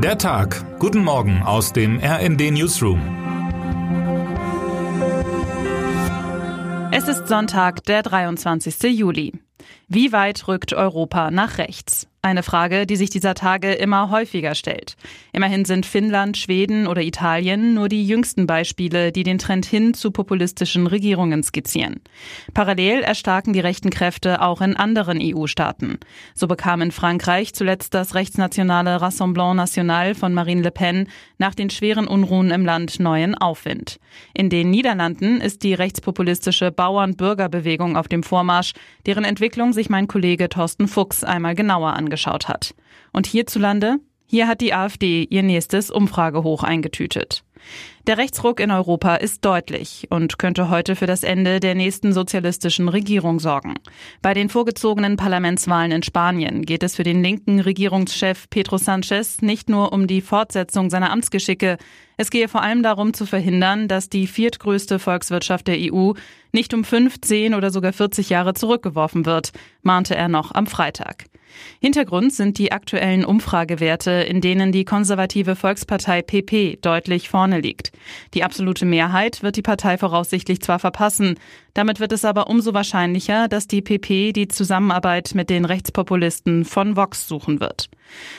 Der Tag. Guten Morgen aus dem RND Newsroom. Es ist Sonntag, der 23. Juli. Wie weit rückt Europa nach rechts? Eine Frage, die sich dieser Tage immer häufiger stellt. Immerhin sind Finnland, Schweden oder Italien nur die jüngsten Beispiele, die den Trend hin zu populistischen Regierungen skizzieren. Parallel erstarken die rechten Kräfte auch in anderen EU-Staaten. So bekam in Frankreich zuletzt das rechtsnationale Rassemblement National von Marine Le Pen nach den schweren Unruhen im Land neuen Aufwind. In den Niederlanden ist die rechtspopulistische Bauern-Bürgerbewegung auf dem Vormarsch, deren Entwicklung sich mein Kollege Thorsten Fuchs einmal genauer angeschaut angeschaut hat. Und hierzulande? Hier hat die AfD ihr nächstes Umfragehoch eingetütet. Der Rechtsruck in Europa ist deutlich und könnte heute für das Ende der nächsten sozialistischen Regierung sorgen. Bei den vorgezogenen Parlamentswahlen in Spanien geht es für den linken Regierungschef Pedro Sanchez nicht nur um die Fortsetzung seiner Amtsgeschicke, es gehe vor allem darum zu verhindern, dass die viertgrößte Volkswirtschaft der EU nicht um 15 oder sogar 40 Jahre zurückgeworfen wird, mahnte er noch am Freitag. Hintergrund sind die aktuellen Umfragewerte, in denen die konservative Volkspartei PP deutlich vorne liegt. Die absolute Mehrheit wird die Partei voraussichtlich zwar verpassen, damit wird es aber umso wahrscheinlicher, dass die PP die Zusammenarbeit mit den Rechtspopulisten von Vox suchen wird.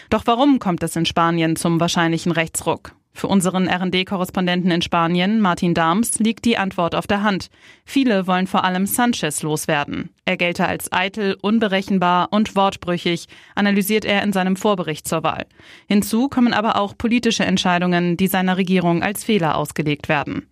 Doch warum kommt es in Spanien zum wahrscheinlichen Rechtsruck? Für unseren RD-Korrespondenten in Spanien, Martin Darms, liegt die Antwort auf der Hand. Viele wollen vor allem Sanchez loswerden. Er gelte als eitel, unberechenbar und wortbrüchig, analysiert er in seinem Vorbericht zur Wahl. Hinzu kommen aber auch politische Entscheidungen, die seiner Regierung als Fehler ausgelegt werden.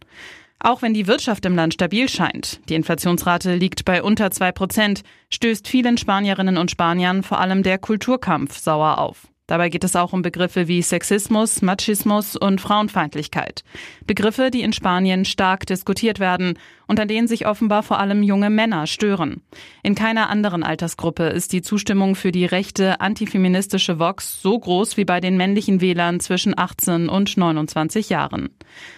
Auch wenn die Wirtschaft im Land stabil scheint, die Inflationsrate liegt bei unter zwei Prozent, stößt vielen Spanierinnen und Spaniern vor allem der Kulturkampf sauer auf. Dabei geht es auch um Begriffe wie Sexismus, Machismus und Frauenfeindlichkeit. Begriffe, die in Spanien stark diskutiert werden und an denen sich offenbar vor allem junge Männer stören. In keiner anderen Altersgruppe ist die Zustimmung für die rechte antifeministische Vox so groß wie bei den männlichen Wählern zwischen 18 und 29 Jahren.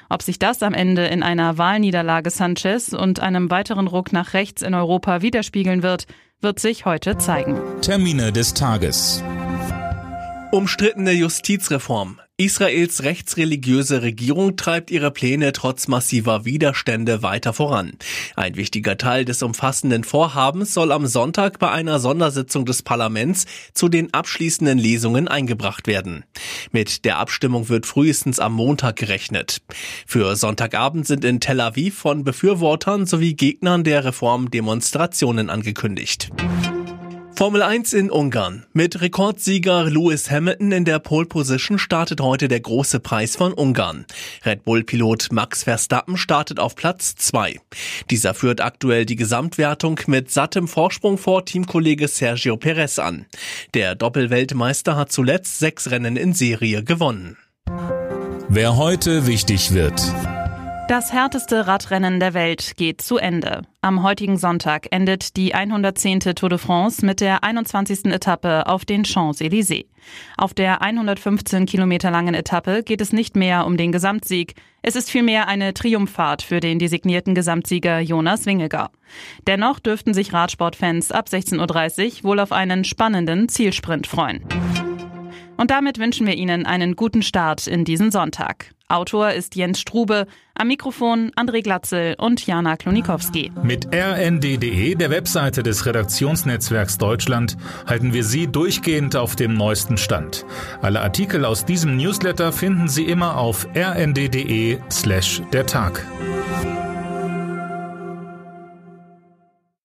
Ob sich das am Ende in einer Wahlniederlage Sanchez und einem weiteren Ruck nach rechts in Europa widerspiegeln wird, wird sich heute zeigen. Termine des Tages. Umstrittene Justizreform. Israels rechtsreligiöse Regierung treibt ihre Pläne trotz massiver Widerstände weiter voran. Ein wichtiger Teil des umfassenden Vorhabens soll am Sonntag bei einer Sondersitzung des Parlaments zu den abschließenden Lesungen eingebracht werden. Mit der Abstimmung wird frühestens am Montag gerechnet. Für Sonntagabend sind in Tel Aviv von Befürwortern sowie Gegnern der Reform Demonstrationen angekündigt. Formel 1 in Ungarn. Mit Rekordsieger Lewis Hamilton in der Pole Position startet heute der große Preis von Ungarn. Red Bull-Pilot Max Verstappen startet auf Platz 2. Dieser führt aktuell die Gesamtwertung mit sattem Vorsprung vor Teamkollege Sergio Perez an. Der Doppelweltmeister hat zuletzt sechs Rennen in Serie gewonnen. Wer heute wichtig wird. Das härteste Radrennen der Welt geht zu Ende. Am heutigen Sonntag endet die 110. Tour de France mit der 21. Etappe auf den Champs-Élysées. Auf der 115 Kilometer langen Etappe geht es nicht mehr um den Gesamtsieg. Es ist vielmehr eine Triumphfahrt für den designierten Gesamtsieger Jonas Wingegar. Dennoch dürften sich Radsportfans ab 16.30 Uhr wohl auf einen spannenden Zielsprint freuen. Und damit wünschen wir Ihnen einen guten Start in diesen Sonntag. Autor ist Jens Strube, am Mikrofon André Glatzel und Jana Klonikowski. Mit rnd.de, der Webseite des Redaktionsnetzwerks Deutschland, halten wir Sie durchgehend auf dem neuesten Stand. Alle Artikel aus diesem Newsletter finden Sie immer auf rnd.de slash der Tag.